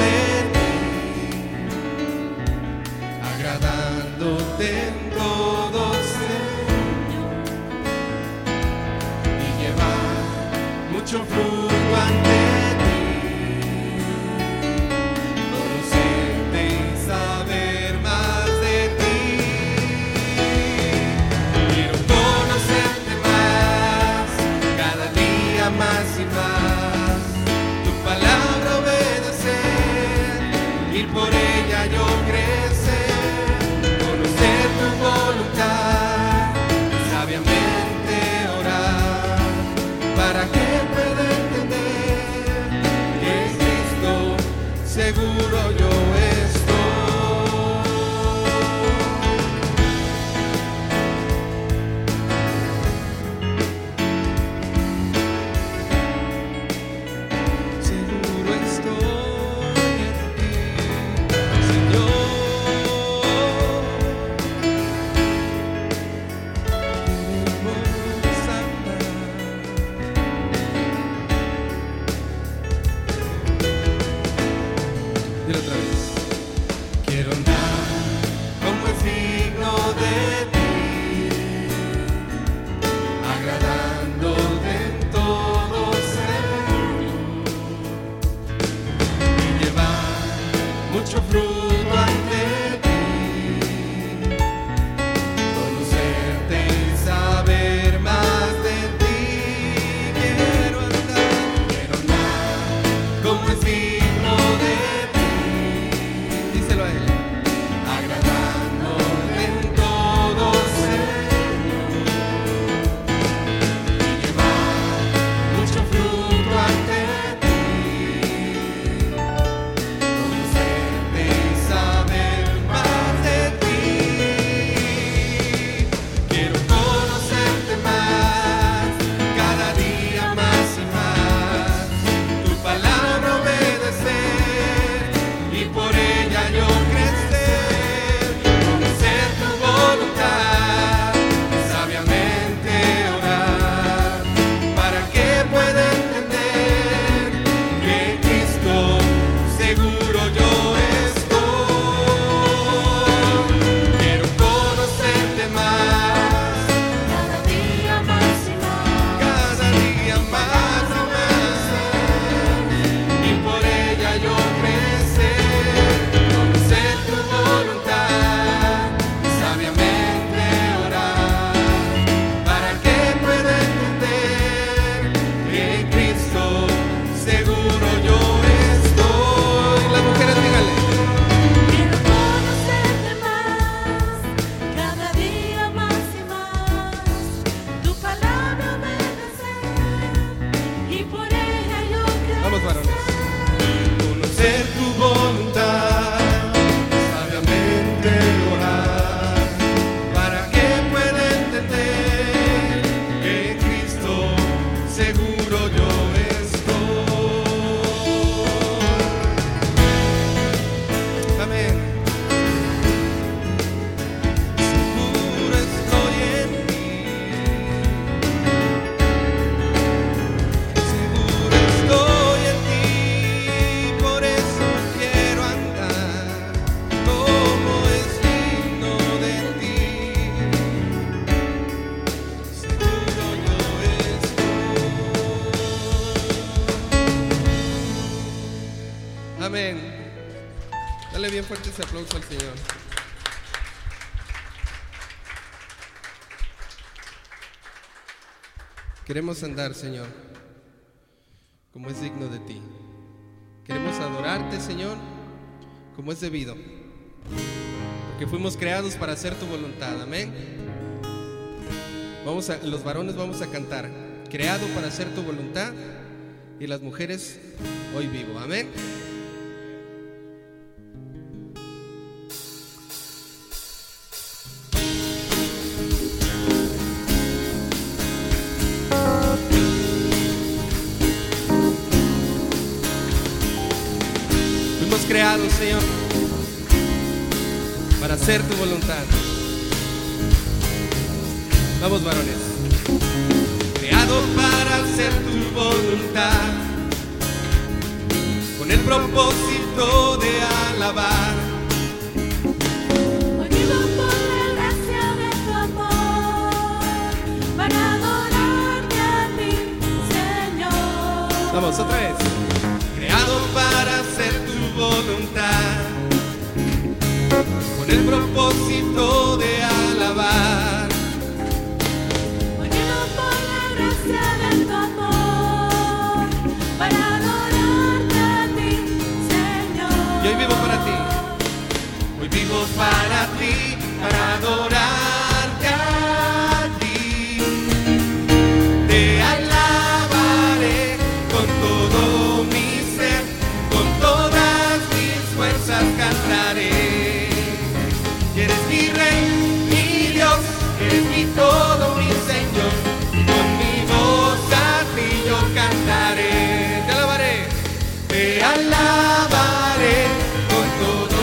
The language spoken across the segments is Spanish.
De ti, agradándote en todo ser, y llevar mucho fruto al. Amén. Dale bien fuerte ese aplauso al Señor. Queremos andar, Señor, como es digno de ti. Queremos adorarte, Señor, como es debido. Porque fuimos creados para hacer tu voluntad. Amén. Vamos a, los varones vamos a cantar. Creado para hacer tu voluntad. Y las mujeres hoy vivo. Amén. somos varones. Creado para hacer tu voluntad, con el propósito de alabar. Unido por la gracia de tu amor, para adorarte a ti, Señor. Vamos, otra vez. Creado para hacer tu voluntad, con el propósito te alabaré con todo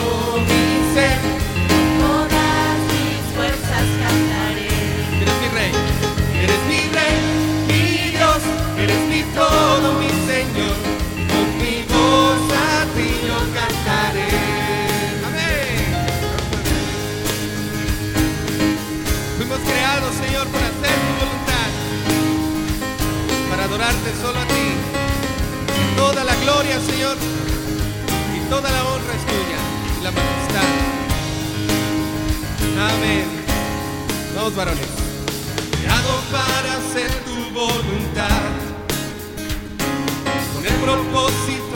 mi ser. Todas mis fuerzas cantaré. Eres mi rey, eres mi rey, mi Dios, eres mi todo, mi Señor. Con mi voz a ti yo cantaré. Amén. Fuimos creados, Señor, para hacer tu voluntad, para adorarte solo a ti. Gloria, Señor, y toda la honra es tuya, y la majestad. Amén. Vamos, varones. Creado para hacer tu voluntad, con el propósito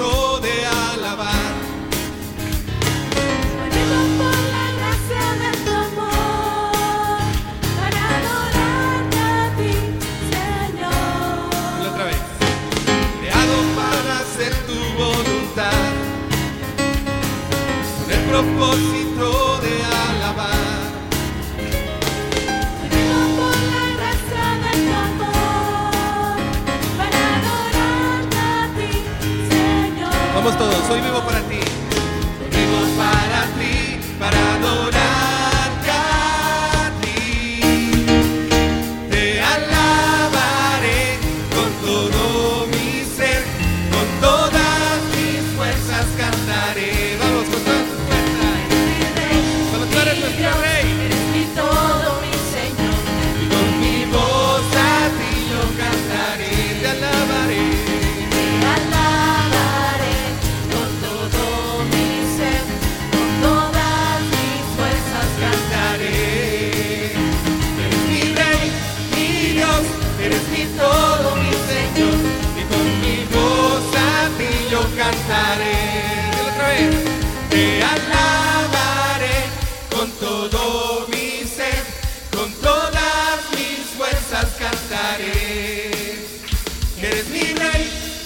propósito de alabar. Vivo por la gracia de tu amor, para adorarte a ti, Señor. Vamos todos, hoy vivo para ti. Hoy vivo para ti, para adorarte cantaré. Dilo otra vez. Te alabaré con todo mi ser, con todas mis fuerzas cantaré. Eres mi rey,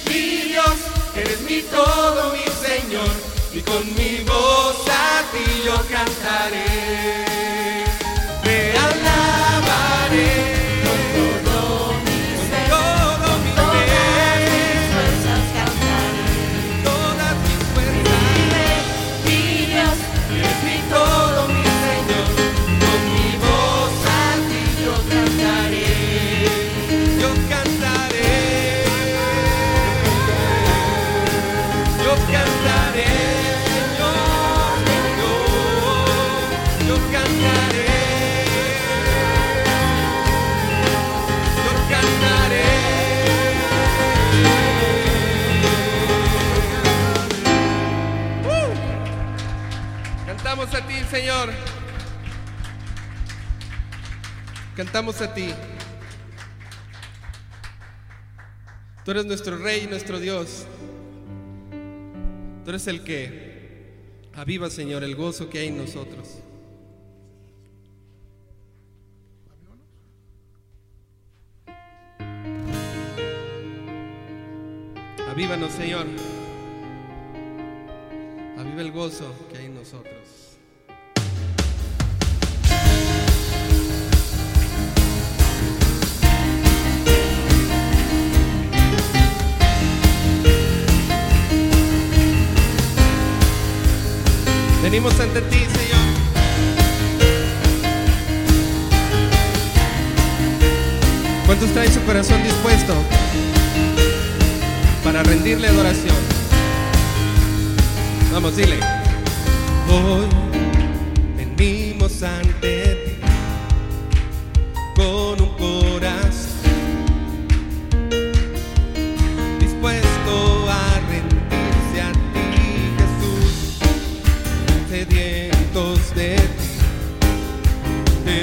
mi Dios, eres mi todo, mi Señor, y con mi voz a ti yo cantaré. Señor. Cantamos a ti. Tú eres nuestro Rey nuestro Dios. Tú eres el que aviva, Señor, el gozo que hay en nosotros. Avívanos, Señor. Aviva el gozo que hay en nosotros. Venimos ante ti, Señor. ¿Cuántos traen su corazón dispuesto para rendirle adoración? Vamos, dile. Hoy venimos ante ti con un corazón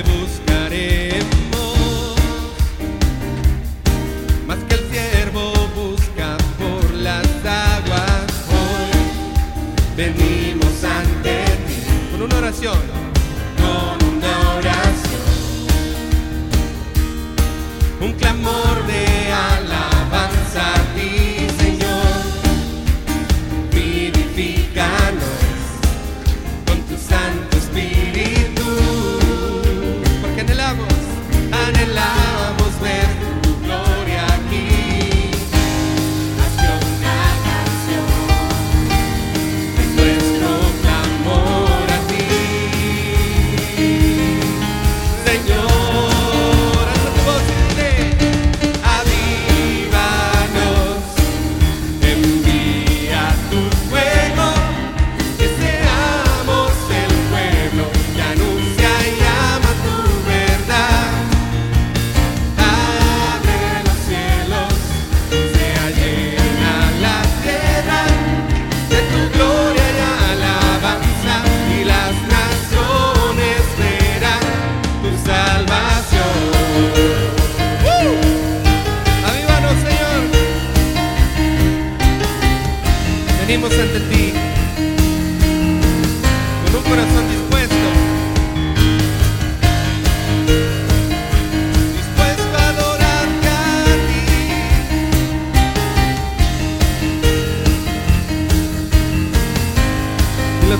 te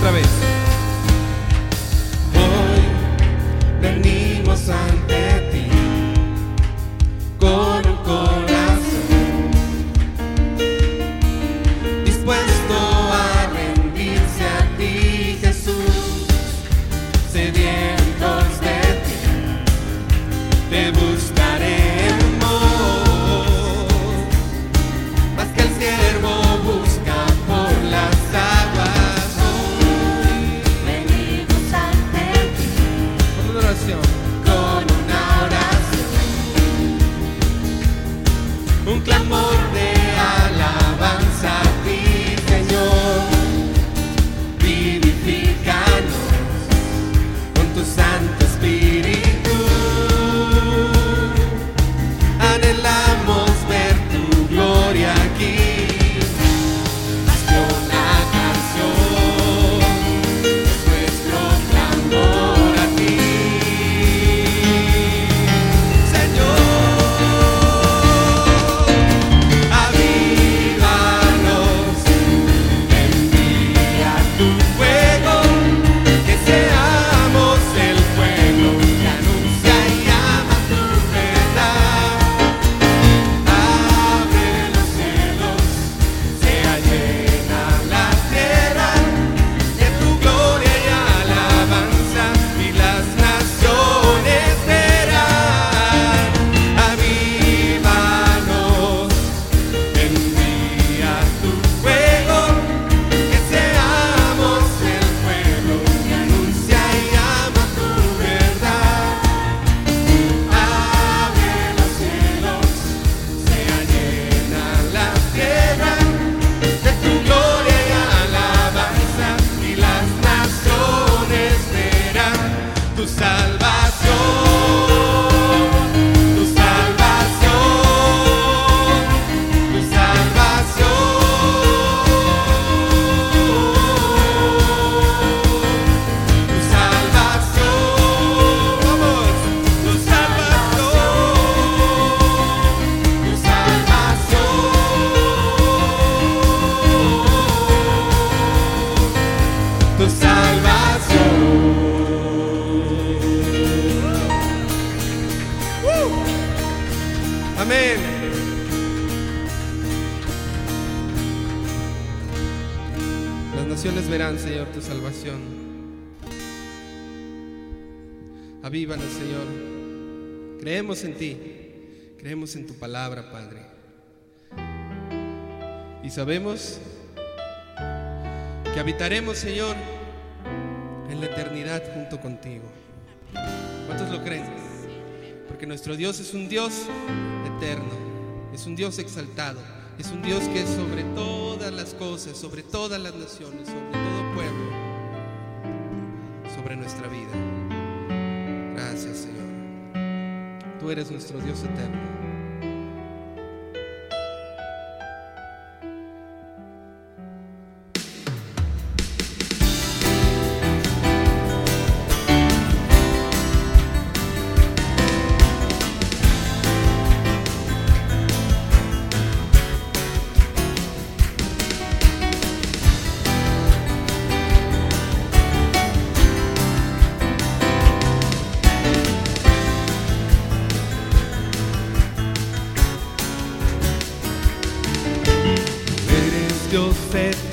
otra vez. palabra, Padre. Y sabemos que habitaremos, Señor, en la eternidad junto contigo. ¿Cuántos lo creen? Porque nuestro Dios es un Dios eterno, es un Dios exaltado, es un Dios que es sobre todas las cosas, sobre todas las naciones, sobre todo pueblo, sobre nuestra vida. Gracias, Señor. Tú eres nuestro Dios eterno. Eu oferta.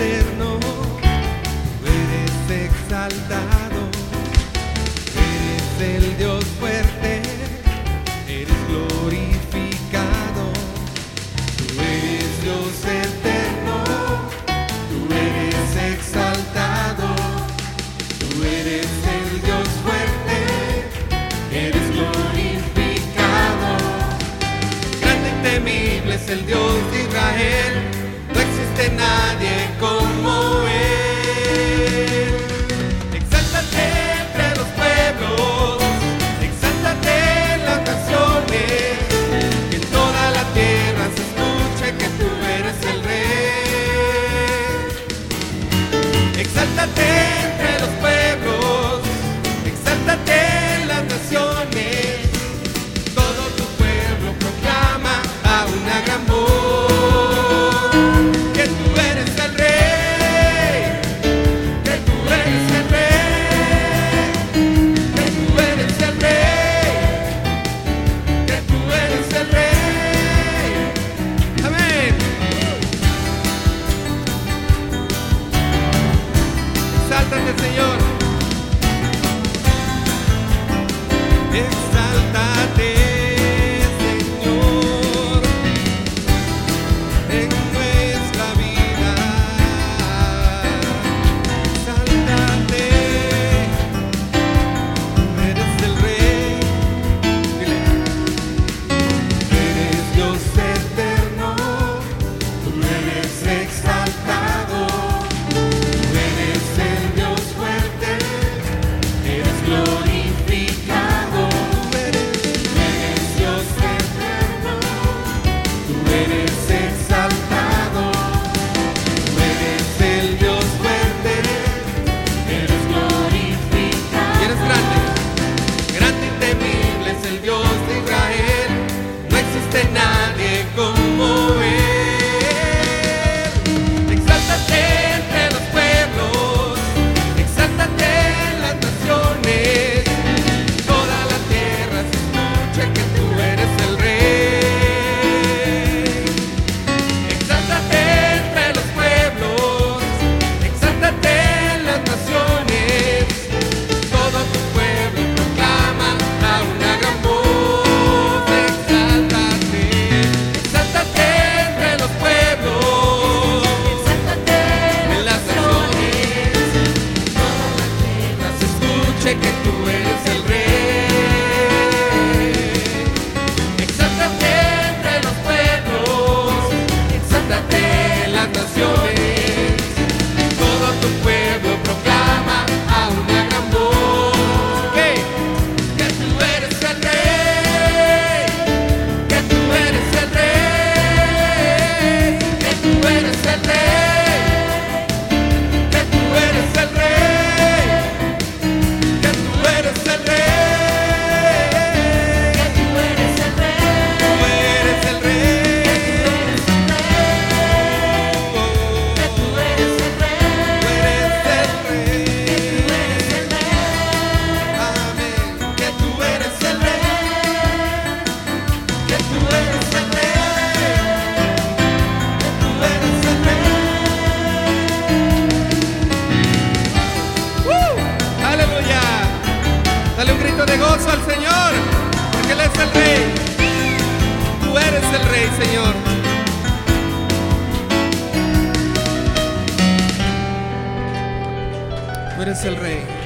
eres el Rey.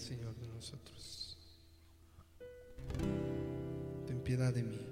Señor, de nosotros. Ten piedad de mí.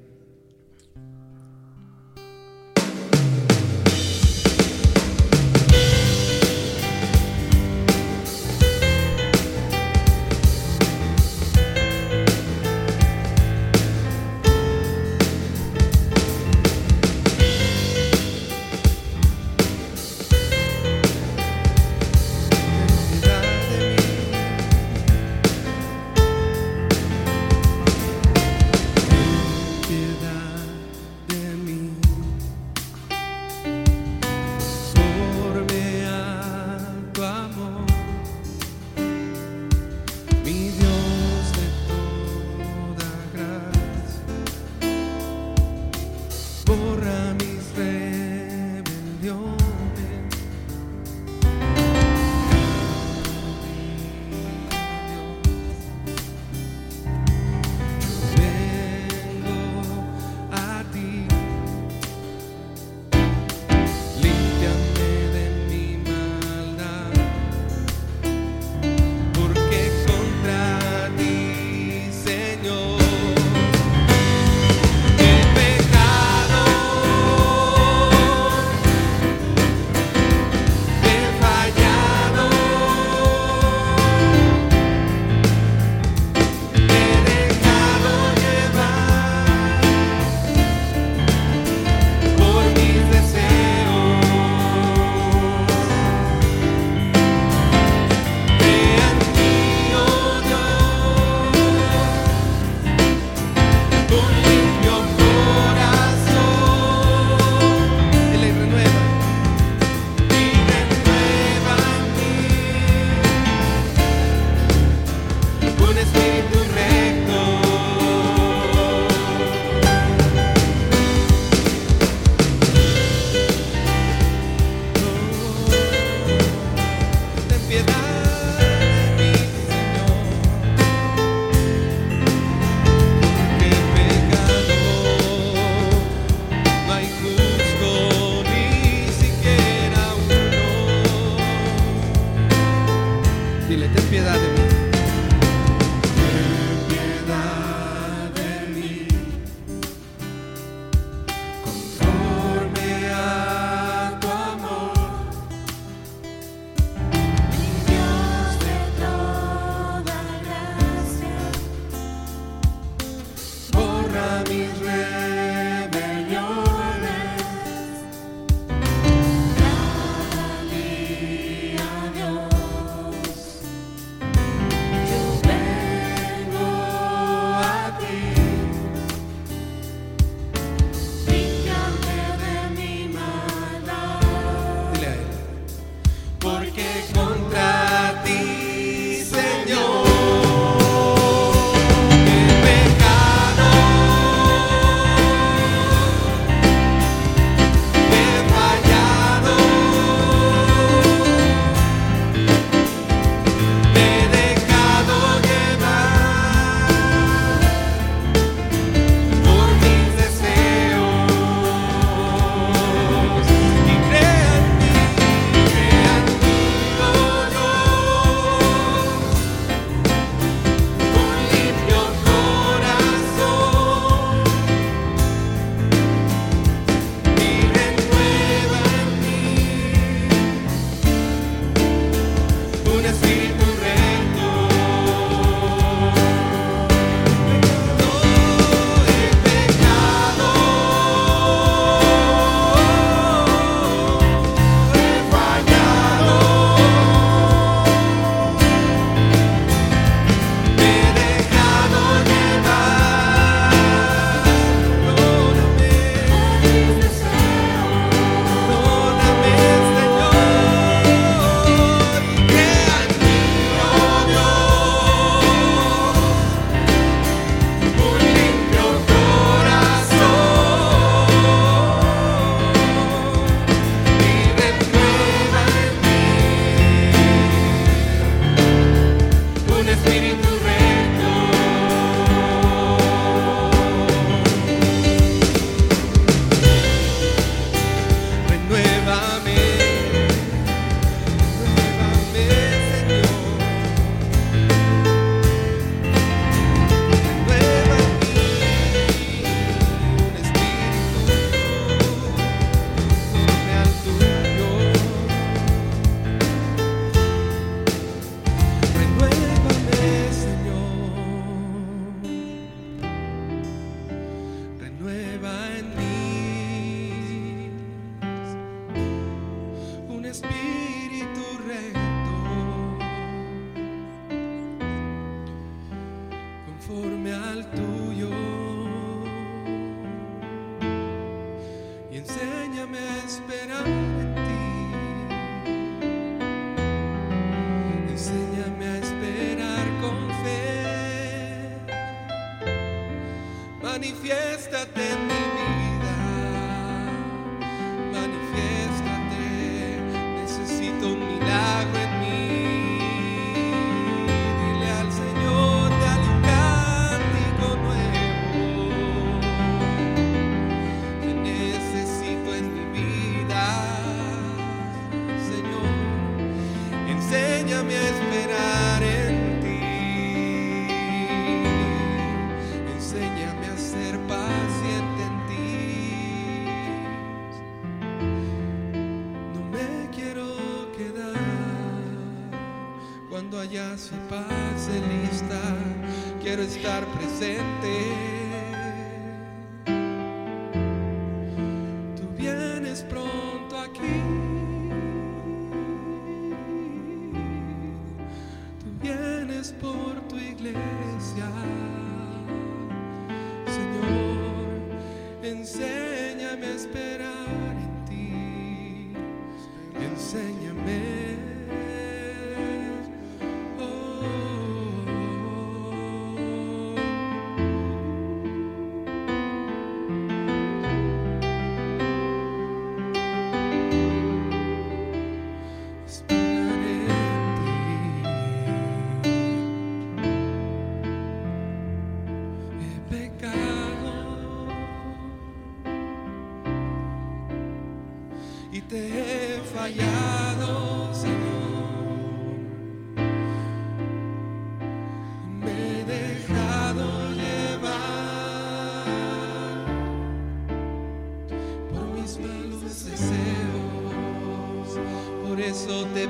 Quiero estar presente.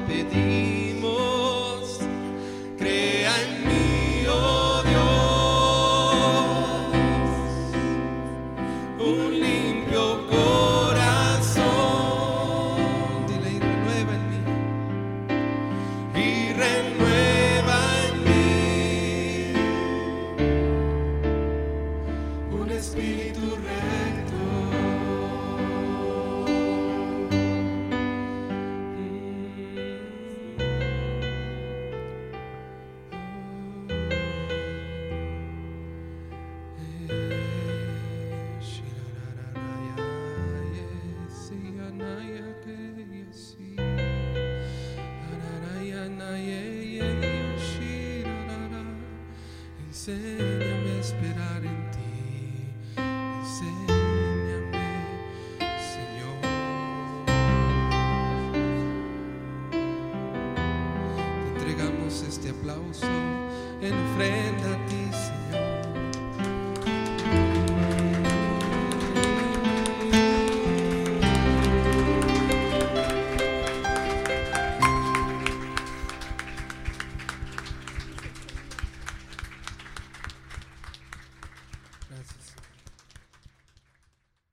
pedir.